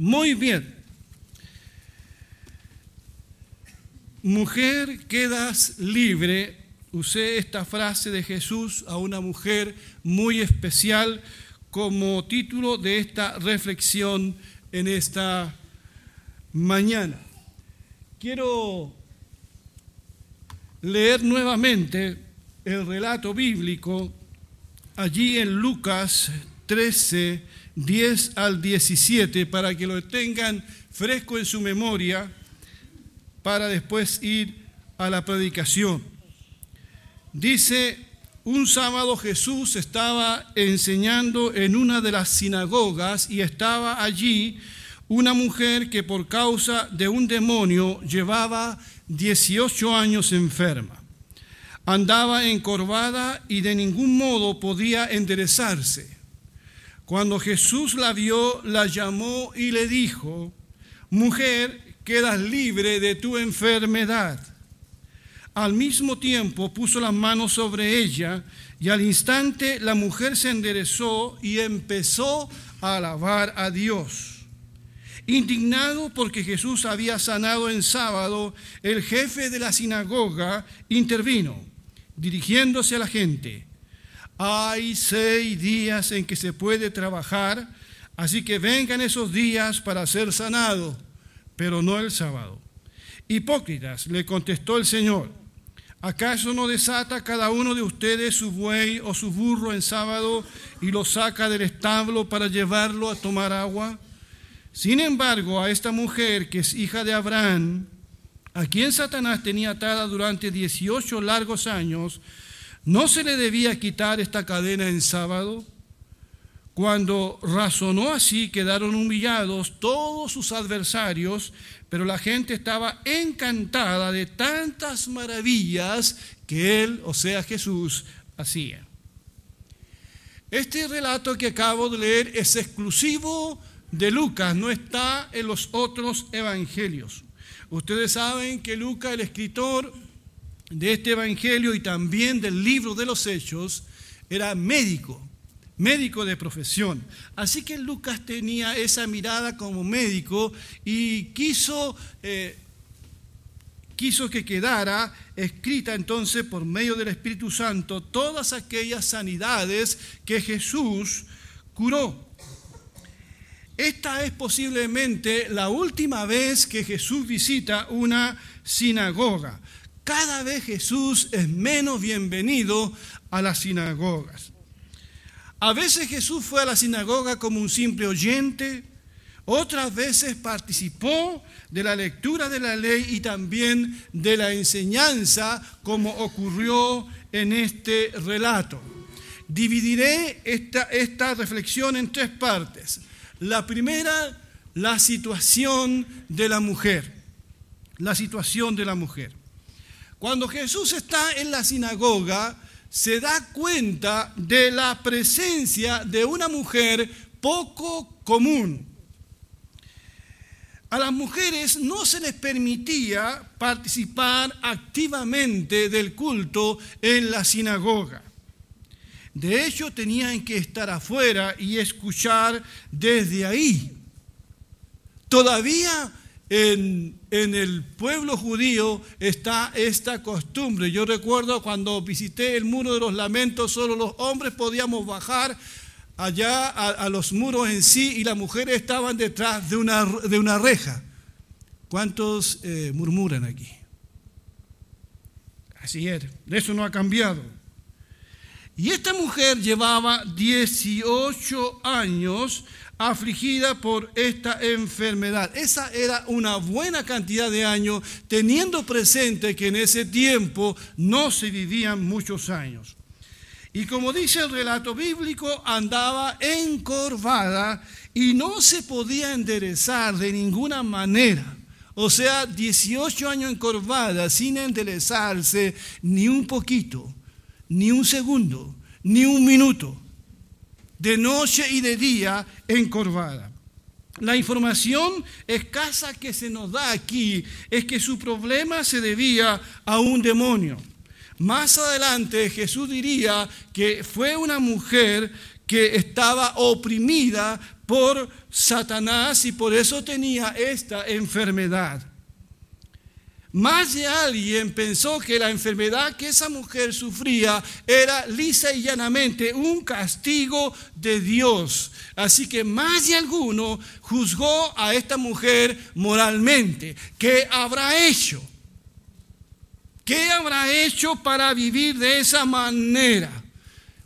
Muy bien. Mujer, quedas libre. Usé esta frase de Jesús a una mujer muy especial como título de esta reflexión en esta mañana. Quiero leer nuevamente el relato bíblico allí en Lucas 13, 10 al 17, para que lo tengan fresco en su memoria, para después ir a la predicación. Dice, un sábado Jesús estaba enseñando en una de las sinagogas y estaba allí una mujer que por causa de un demonio llevaba 18 años enferma. Andaba encorvada y de ningún modo podía enderezarse. Cuando Jesús la vio, la llamó y le dijo, mujer, quedas libre de tu enfermedad. Al mismo tiempo puso las manos sobre ella y al instante la mujer se enderezó y empezó a alabar a Dios. Indignado porque Jesús había sanado en sábado, el jefe de la sinagoga intervino, dirigiéndose a la gente. Hay seis días en que se puede trabajar, así que vengan esos días para ser sanado, pero no el sábado. Hipócritas, le contestó el Señor, ¿acaso no desata cada uno de ustedes su buey o su burro en sábado y lo saca del establo para llevarlo a tomar agua? Sin embargo, a esta mujer que es hija de Abraham, a quien Satanás tenía atada durante 18 largos años, ¿no se le debía quitar esta cadena en sábado? Cuando razonó así, quedaron humillados todos sus adversarios, pero la gente estaba encantada de tantas maravillas que él, o sea Jesús, hacía. Este relato que acabo de leer es exclusivo de Lucas no está en los otros evangelios. Ustedes saben que Lucas, el escritor de este evangelio y también del libro de los hechos, era médico, médico de profesión. Así que Lucas tenía esa mirada como médico y quiso, eh, quiso que quedara escrita entonces por medio del Espíritu Santo todas aquellas sanidades que Jesús curó. Esta es posiblemente la última vez que Jesús visita una sinagoga. Cada vez Jesús es menos bienvenido a las sinagogas. A veces Jesús fue a la sinagoga como un simple oyente, otras veces participó de la lectura de la ley y también de la enseñanza, como ocurrió en este relato. Dividiré esta, reflexión en tres partes. La primera, la situación de la mujer. La situación de la mujer. Cuando Jesús está en la sinagoga, se da cuenta de la presencia de una mujer poco común. A las mujeres no se les permitía participar activamente del culto en la sinagoga. De hecho, tenían que estar afuera y escuchar desde ahí. Todavía en, el pueblo judío está esta costumbre. Yo recuerdo cuando visité el muro de los lamentos, solo los hombres podíamos bajar allá a, los muros en sí y las mujeres estaban detrás de una, de una reja. ¿Cuántos eh, murmuran aquí? Así es, eso no ha cambiado. Y esta mujer llevaba 18 años afligida por esta enfermedad. Esa era una buena cantidad de años, teniendo presente que en ese tiempo no se vivían muchos años. Y como dice el relato bíblico, andaba encorvada y no se podía enderezar de ninguna manera. O sea, 18 años encorvada sin enderezarse ni un poquito ni un segundo, ni un minuto, de noche y de día encorvada. La información escasa que se nos da aquí es que su problema se debía a un demonio. Más adelante Jesús diría que fue una mujer que estaba oprimida por Satanás y por eso tenía esta enfermedad. Más de alguien pensó que la enfermedad que esa mujer sufría era lisa y llanamente un castigo de Dios. Así que más de alguno juzgó a esta mujer moralmente. ¿Qué habrá hecho? ¿Qué habrá hecho para vivir de esa manera?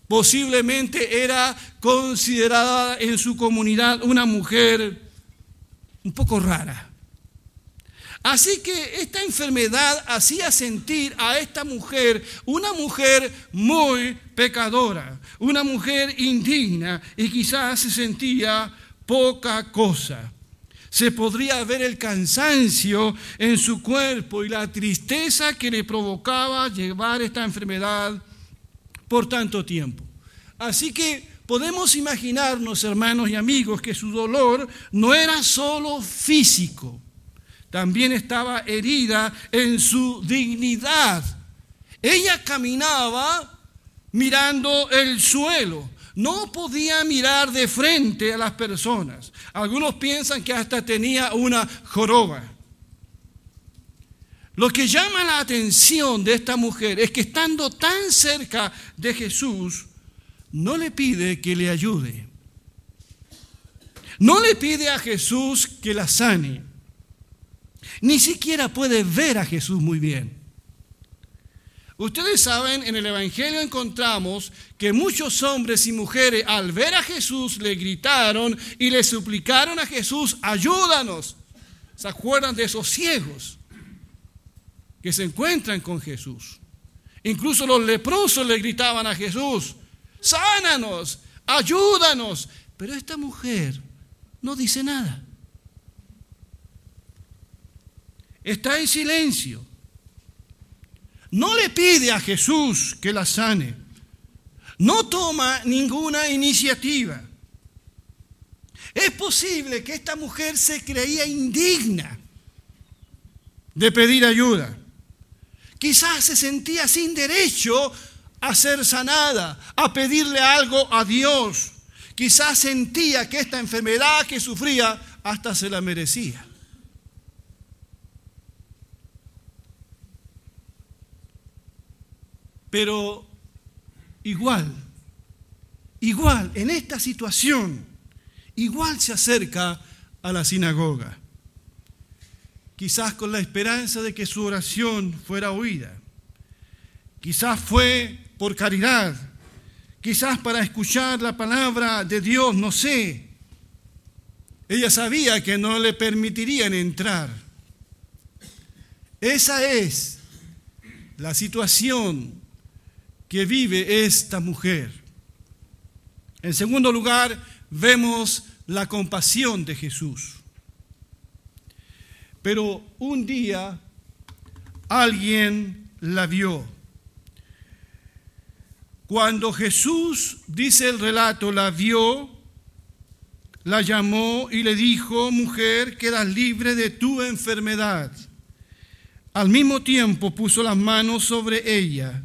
Posiblemente era considerada en su comunidad una mujer un poco rara Así que esta enfermedad hacía sentir a esta mujer una mujer muy pecadora, una mujer indigna y quizás se sentía poca cosa. Se podría ver el cansancio en su cuerpo y la tristeza que le provocaba llevar esta enfermedad por tanto tiempo. Así que podemos imaginarnos, hermanos y amigos, que su dolor no era solo físico, también estaba herida en su dignidad. Ella caminaba mirando el suelo. No podía mirar de frente a las personas. Algunos piensan que hasta tenía una joroba. Lo que llama la atención de esta mujer es que estando tan cerca de Jesús, no le pide que le ayude. No le pide a Jesús que la sane ni siquiera puede ver a Jesús muy bien. Ustedes saben, en el Evangelio encontramos que muchos hombres y mujeres al ver a Jesús le gritaron y le suplicaron a Jesús, ayúdanos. ¿Se acuerdan de esos ciegos que se encuentran con Jesús? Incluso los leprosos le gritaban a Jesús, sánanos, ayúdanos. Pero esta mujer no dice nada. Está en silencio. No le pide a Jesús que la sane. No toma ninguna iniciativa. Es posible que esta mujer se creía indigna de pedir ayuda. Quizás se sentía sin derecho a ser sanada, a pedirle algo a Dios. Quizás sentía que esta enfermedad que sufría hasta se la merecía. Pero igual, igual, en esta situación, igual se acerca a la sinagoga. Quizás con la esperanza de que su oración fuera oída. Quizás fue por caridad. Quizás para escuchar la palabra de Dios, no sé. Ella sabía que no le permitirían entrar. Esa es la situación que vive esta mujer. En segundo lugar, vemos la compasión de Jesús. Pero un día alguien la vio. Cuando Jesús, dice el relato, la vio, la llamó y le dijo, mujer, quedas libre de tu enfermedad. Al mismo tiempo puso las manos sobre ella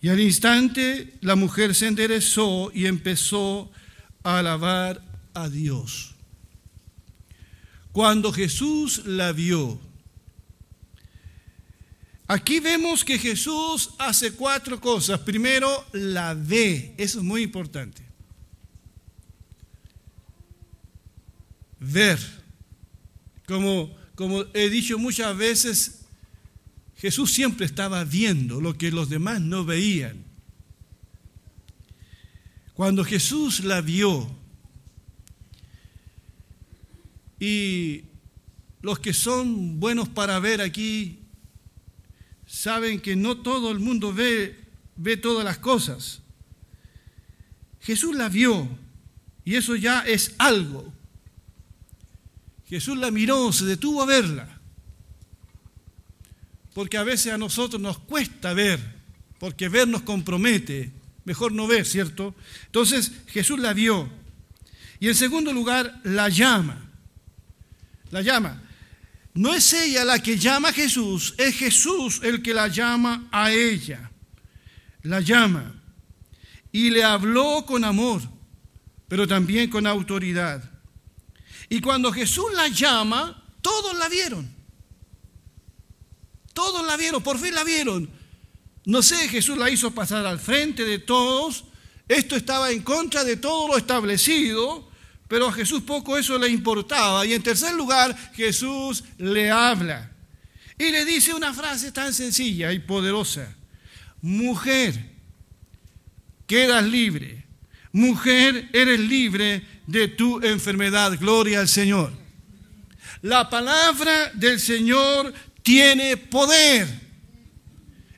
y al instante la mujer se enderezó y empezó a alabar a Dios. Cuando Jesús la vio, aquí vemos que Jesús hace cuatro cosas. Primero, la ve, eso es muy importante. Ver. Como, como he dicho muchas veces, Jesús siempre estaba viendo lo que los demás no veían. Cuando Jesús la vio, y los que son buenos para ver aquí saben que no todo el mundo ve, ve todas las cosas. Jesús la vio y eso ya es algo. Jesús la miró, se detuvo a verla porque a veces a nosotros nos cuesta ver, porque ver nos compromete, mejor no ver, ¿cierto? Entonces Jesús la vio. Y en segundo lugar, la llama. La llama. No es ella la que llama a Jesús, es Jesús el que la llama a ella. La llama. Y le habló con amor. pero también con autoridad. Y cuando Jesús la llama, todos la vieron. Todos la vieron, por fin la vieron. No sé, Jesús la hizo pasar al frente de todos. Esto estaba en contra de todo lo establecido, pero a Jesús poco eso le importaba. Y en tercer lugar, Jesús le habla. Y le dice una frase tan sencilla y poderosa. Mujer, quedas libre. Mujer, eres libre de tu enfermedad. Gloria al Señor. La palabra del Señor tiene poder.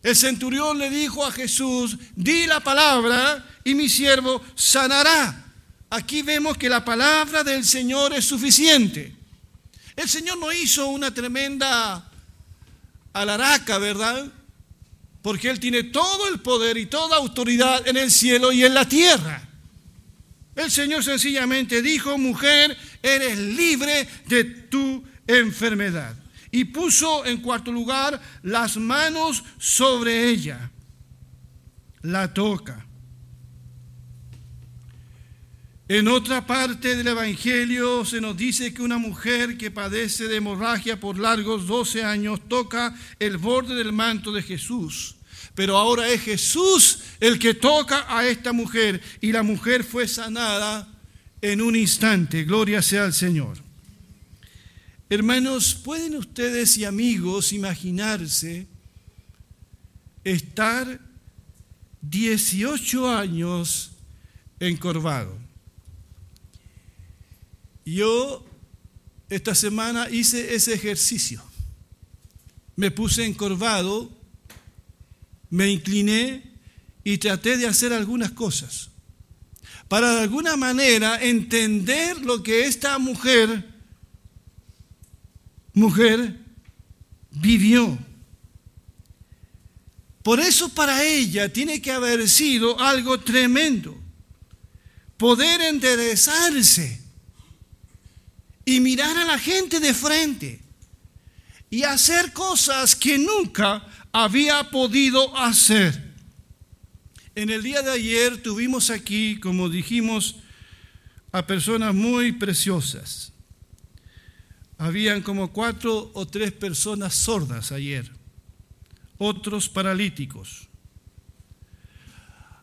El centurión le dijo a Jesús, di la palabra y mi siervo sanará. Aquí vemos que la palabra del Señor es suficiente. El Señor no hizo una tremenda alaraca, ¿verdad? Porque Él tiene todo el poder y toda autoridad en el cielo y en la tierra. El Señor sencillamente dijo, mujer, eres libre de tu enfermedad. Y puso en cuarto lugar las manos sobre ella. La toca. En otra parte del Evangelio se nos dice que una mujer que padece de hemorragia por largos 12 años toca el borde del manto de Jesús. Pero ahora es Jesús el que toca a esta mujer y la mujer fue sanada en un instante. Gloria sea al Señor. Hermanos, ¿pueden ustedes y amigos imaginarse estar 18 años encorvado? Yo esta semana hice ese ejercicio. Me puse encorvado, me incliné y traté de hacer algunas cosas. Para de alguna manera entender lo que esta mujer, mujer, vivió. Por eso para ella tiene que haber sido algo tremendo. Poder enderezarse y mirar a la gente de frente y hacer cosas que nunca había podido hacer. En el día de ayer tuvimos aquí, como dijimos, a personas muy preciosas. Habían como cuatro o tres personas sordas ayer, otros paralíticos.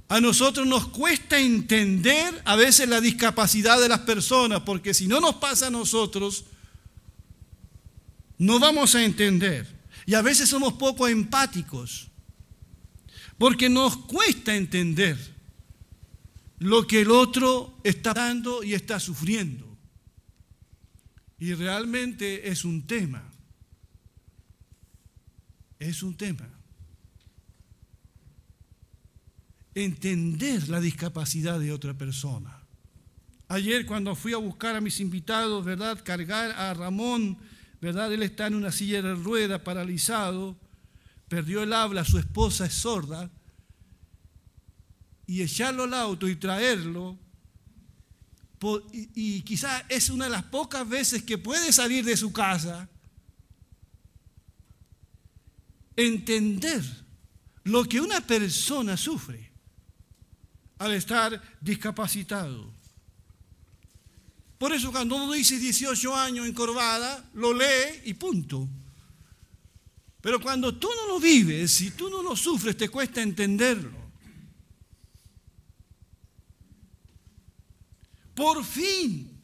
A nosotros nos cuesta entender a veces la discapacidad de las personas, porque si no nos pasa a nosotros, no vamos a entender. Y a veces somos poco empáticos, porque nos cuesta entender lo que el otro está dando y está sufriendo. Y realmente es un tema. Es un tema. entender la discapacidad de otra persona. Ayer cuando fui a buscar a mis invitados, ¿verdad? Cargar a Ramón, ¿verdad? Él está en una silla de rueda, paralizado, perdió el habla, su esposa es sorda, y echarlo al auto y traerlo, y, y quizás es una de las pocas veces que puede salir de su casa, entender lo que una persona sufre al estar discapacitado. Por eso cuando uno dice 18 años encorvada, lo lee y punto. Pero cuando tú no lo vives, si tú no lo sufres, te cuesta entenderlo. Por fin,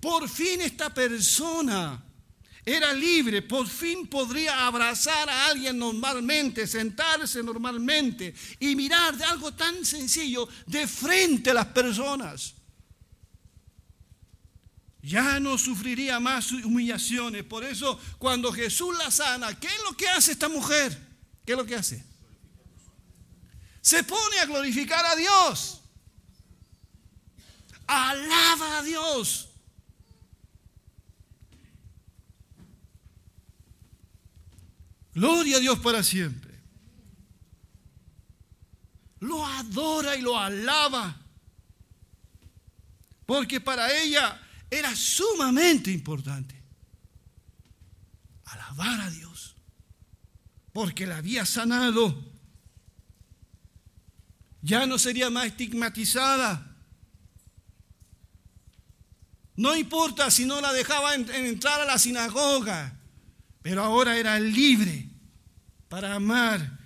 por fin esta persona era libre, por fin podría abrazar a alguien normalmente, sentarse normalmente y mirar de algo tan sencillo de frente a las personas. Ya no sufriría más humillaciones. Por eso, cuando Jesús la sana, ¿qué es lo que hace esta mujer? ¿Qué es lo que hace? Se pone a glorificar a Dios. Alaba a Dios. Gloria a Dios para siempre. Lo adora y lo alaba. Porque para ella era sumamente importante alabar a Dios. Porque la había sanado. Ya no sería más estigmatizada. No importa si no la dejaba entrar a la sinagoga, pero ahora era libre para amar,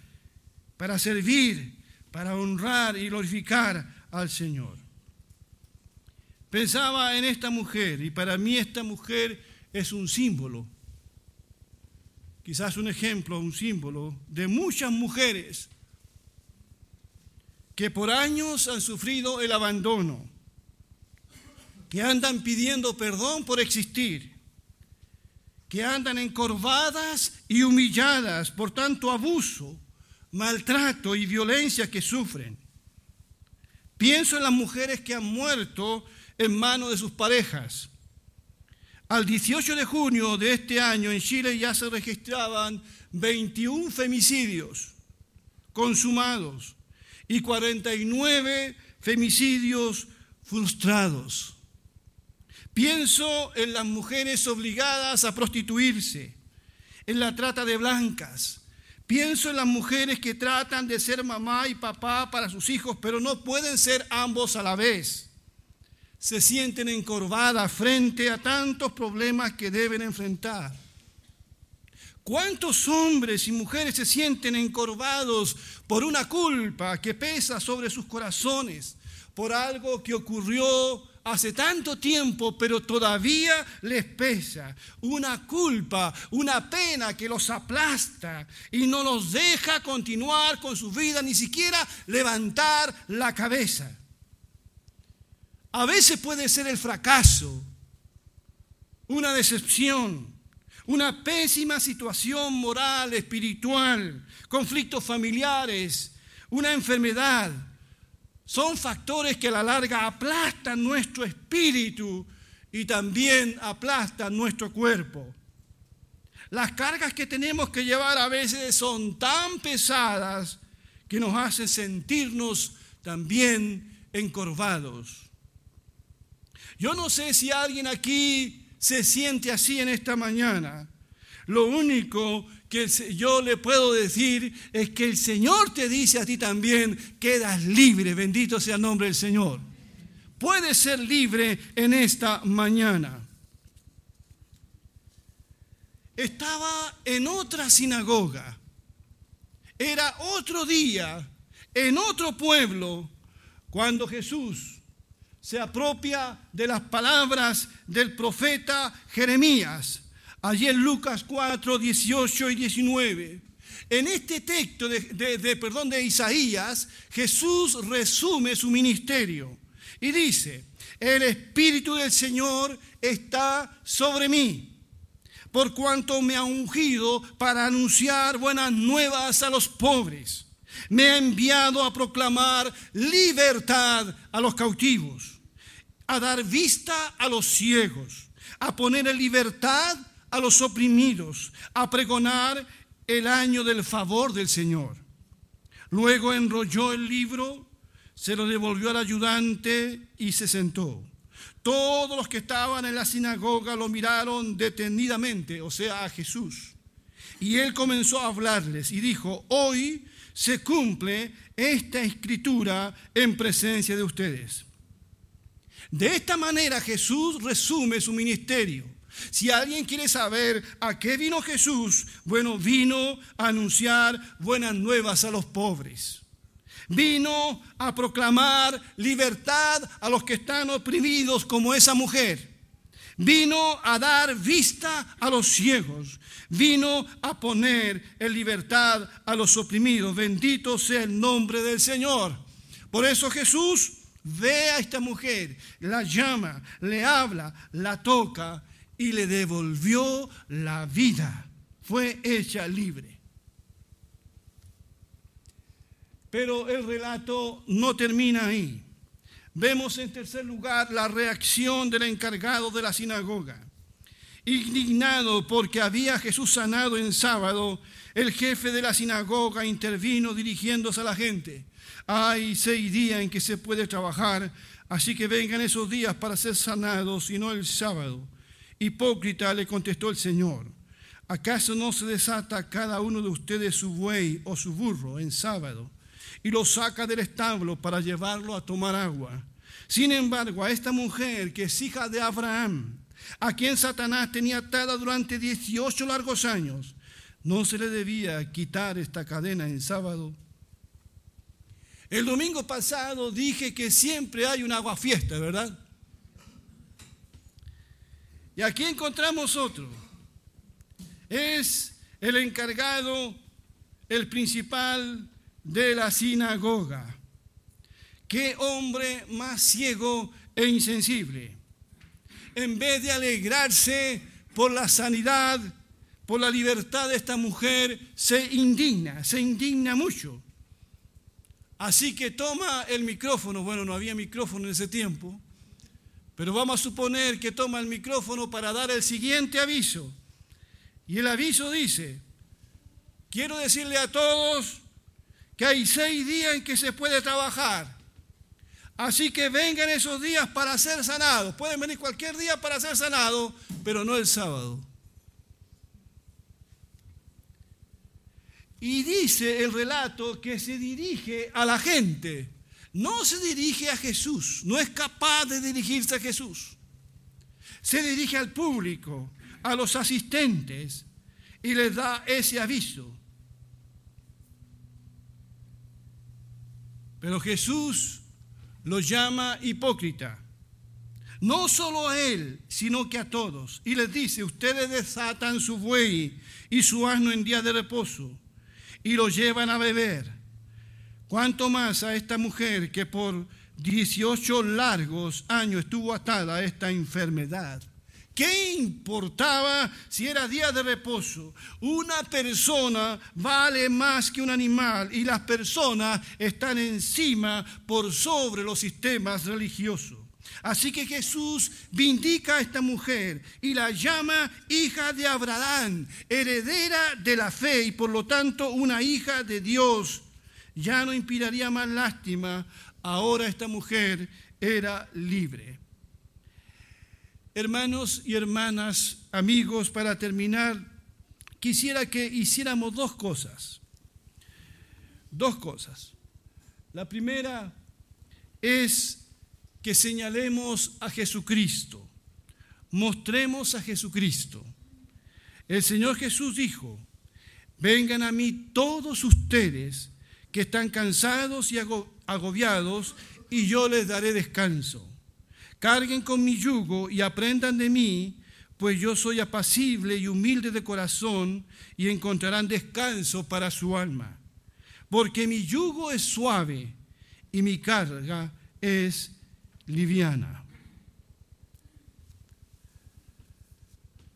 para servir, para honrar y glorificar al Señor. Pensaba en esta mujer y para mí esta mujer es un símbolo, quizás un ejemplo, un símbolo de muchas mujeres que por años han sufrido el abandono, que andan pidiendo perdón por existir, que andan encorvadas y humilladas por tanto abuso, maltrato y violencia que sufren. Pienso en las mujeres que han muerto en manos de sus parejas. Al 18 de junio de este año en Chile ya se registraban 21 femicidios consumados y 49 femicidios frustrados. Pienso en las mujeres obligadas a prostituirse, en la trata de blancas. Pienso en las mujeres que tratan de ser mamá y papá para sus hijos, pero no pueden ser ambos a la vez. Se sienten encorvadas frente a tantos problemas que deben enfrentar. ¿Cuántos hombres y mujeres se sienten encorvados por una culpa que pesa sobre sus corazones, por algo que ocurrió hace tanto tiempo, pero todavía les pesa? Una culpa, una pena que los aplasta y no los deja continuar con su vida, ni siquiera levantar la cabeza. A veces puede ser el fracaso, una decepción una pésima situación moral, espiritual, conflictos familiares, una enfermedad. Son factores que a la larga aplastan nuestro espíritu y también aplastan nuestro cuerpo. Las cargas que tenemos que llevar a veces son tan pesadas que nos hacen sentirnos también encorvados. Yo no sé si alguien aquí se siente así en esta mañana, lo único que yo le puedo decir es que el Señor te dice a ti también, quedas libre, bendito sea el nombre del Señor. Puedes ser libre en esta mañana. Estaba en otra sinagoga, era otro día, en otro pueblo, cuando Jesús se apropia de las palabras del profeta Jeremías, allí en Lucas 4, 18 y 19. En este texto de, perdón, de Isaías, Jesús resume su ministerio y dice, el Espíritu del Señor está sobre mí, por cuanto me ha ungido para anunciar buenas nuevas a los pobres. Me ha enviado a proclamar libertad a los cautivos a dar vista a los ciegos, a poner en libertad a los oprimidos, a pregonar el año del favor del Señor. Luego enrolló el libro, se lo devolvió al ayudante y se sentó. Todos los que estaban en la sinagoga lo miraron detenidamente, o sea, a Jesús. Y él comenzó a hablarles y dijo, hoy se cumple esta escritura en presencia de ustedes. De esta manera Jesús resume su ministerio. Si alguien quiere saber a qué vino Jesús, bueno, vino a anunciar buenas nuevas a los pobres. Vino a proclamar libertad a los que están oprimidos como esa mujer. Vino a dar vista a los ciegos. Vino a poner en libertad a los oprimidos. Bendito sea el nombre del Señor. Por eso Jesús ve a esta mujer, la llama, le habla, la toca y le devolvió la vida. Fue hecha libre. Pero el relato no termina ahí. Vemos en tercer lugar la reacción del encargado de la sinagoga. Indignado porque había Jesús sanado en sábado, el jefe de la sinagoga intervino dirigiéndose a la gente. Hay seis días en que se puede trabajar, así que vengan esos días para ser sanados y no el sábado. Hipócrita le contestó el Señor. ¿Acaso no se desata cada uno de ustedes su buey o su burro en sábado y lo saca del establo para llevarlo a tomar agua? Sin embargo, a esta mujer que es hija de Abraham, a quien Satanás tenía atada durante 18 largos años, no se le debía quitar esta cadena en sábado. El domingo pasado dije que siempre hay un aguafiesta, ¿verdad? Y aquí encontramos otro. Es el encargado, el principal de la sinagoga. Qué hombre más ciego e insensible. En vez de alegrarse por la sanidad, por la libertad de esta mujer, se indigna, se indigna mucho. Así que toma el micrófono, bueno, no había micrófono en ese tiempo, pero vamos a suponer que toma el micrófono para dar el siguiente aviso. Y el aviso dice, quiero decirle a todos que hay seis días en que se puede trabajar. Así que vengan esos días para ser sanados. Pueden venir cualquier día para ser sanados, pero no el sábado. Y dice el relato que se dirige a la gente, no se dirige a Jesús, no es capaz de dirigirse a Jesús. Se dirige al público, a los asistentes y les da ese aviso. Pero Jesús los llama hipócrita. No solo a él, sino que a todos. Y les dice, ustedes desatan su buey y su asno en día de reposo y lo llevan a beber. Cuanto más a esta mujer que por 18 largos años estuvo atada a esta enfermedad. ¿Qué importaba si era día de reposo? Una persona vale más que un animal y las personas están encima por sobre los sistemas religiosos. Así que Jesús vindica a esta mujer y la llama hija de Abraham, heredera de la fe y por lo tanto una hija de Dios. Ya no inspiraría más lástima, ahora esta mujer era libre. Hermanos y hermanas, amigos, para terminar, quisiera que hiciéramos dos cosas. Dos cosas. La primera es que señalemos a Jesucristo, mostremos a Jesucristo. El Señor Jesús dijo, vengan a mí todos ustedes que están cansados y agobiados, y yo les daré descanso. Carguen con mi yugo y aprendan de mí, pues yo soy apacible y humilde de corazón, y encontrarán descanso para su alma. Porque mi yugo es suave y mi carga es liviana.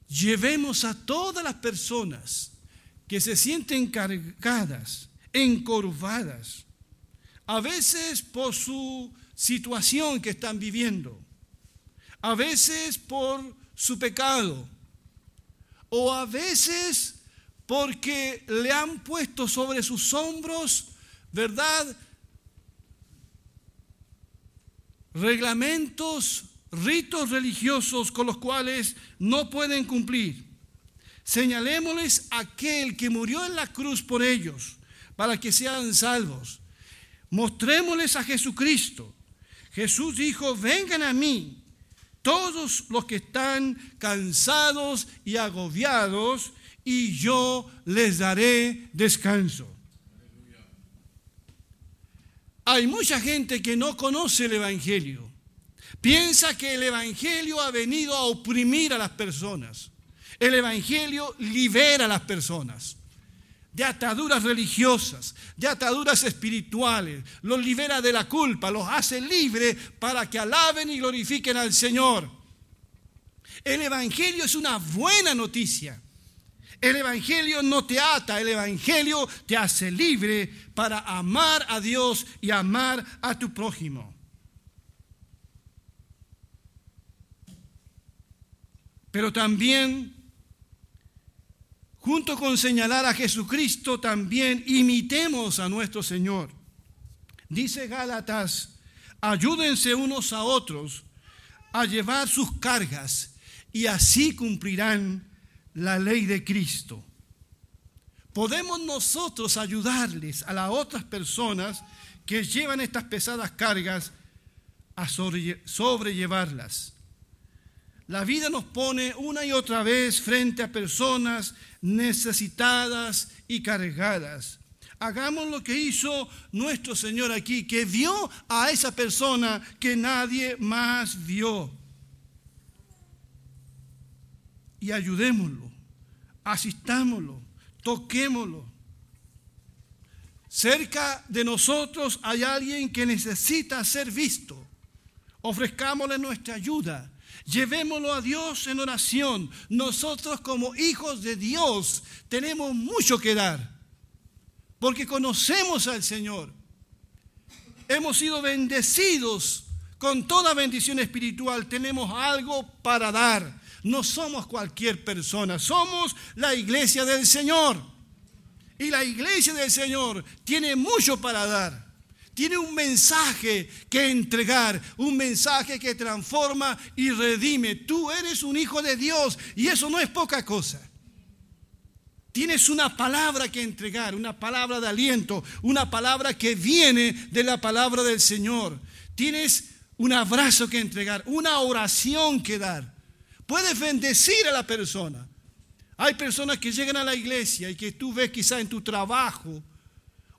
Llevemos a todas las personas que se sienten cargadas, encorvadas, a veces por su situación que están viviendo, a veces por su pecado, o a veces porque le han puesto sobre sus hombros, ¿verdad? reglamentos, ritos religiosos con los cuales no pueden cumplir. Señalémosles aquel que murió en la cruz por ellos, para que sean salvos. Mostrémosles a Jesucristo. Jesús dijo, vengan a mí todos los que están cansados y agobiados, y yo les daré descanso. Hay mucha gente que no conoce el Evangelio. Piensa que el Evangelio ha venido a oprimir a las personas. El Evangelio libera a las personas de ataduras religiosas, de ataduras espirituales, los libera de la culpa, los hace libres para que alaben y glorifiquen al Señor. El Evangelio es una buena noticia. El Evangelio no te ata, el Evangelio te hace libre para amar a Dios y amar a tu prójimo. Pero también, junto con señalar a Jesucristo, también imitemos a nuestro Señor. Dice Gálatas, ayúdense unos a otros a llevar sus cargas y así cumplirán la ley de Cristo. Podemos nosotros ayudarles a las otras personas que llevan estas pesadas cargas a sobrellevarlas. La vida nos pone una y otra vez frente a personas necesitadas y cargadas. Hagamos lo que hizo nuestro Señor aquí, que vio a esa persona que nadie más vio. Y ayudémoslo, asistámoslo, toquémoslo. Cerca de nosotros hay alguien que necesita ser visto. Ofrezcámosle nuestra ayuda Llevémoslo a Dios en oración. Nosotros como hijos de Dios tenemos mucho que dar, porque conocemos al Señor. Hemos sido bendecidos con toda bendición espiritual. Tenemos algo para dar. No somos cualquier persona, somos la iglesia del Señor. Y la iglesia del Señor tiene mucho para dar tiene un mensaje que entregar, un mensaje que transforma y redime. Tú eres un hijo de Dios y eso no es poca cosa. Tienes una palabra que entregar, una palabra de aliento, una palabra que viene de la palabra del Señor. Tienes un abrazo que entregar, una oración que dar. Puedes bendecir a la persona. Hay personas que llegan a la iglesia y que tú ves quizá en tu trabajo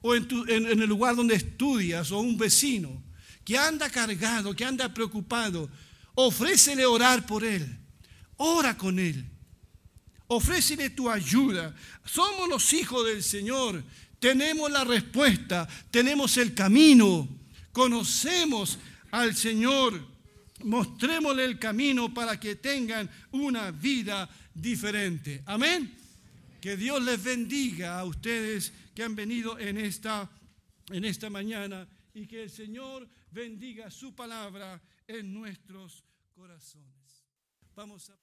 o en, el lugar donde estudias o un vecino que anda cargado, que anda preocupado, ofrécele orar por él. Ora con él. Ofrécele tu ayuda. Somos los hijos del Señor. Tenemos la respuesta. Tenemos el camino. Conocemos al Señor. Mostrémosle el camino para que tengan una vida diferente. Amén. Que Dios les bendiga a ustedes que han venido en esta, en esta mañana y que el Señor bendiga su palabra en nuestros corazones. Vamos a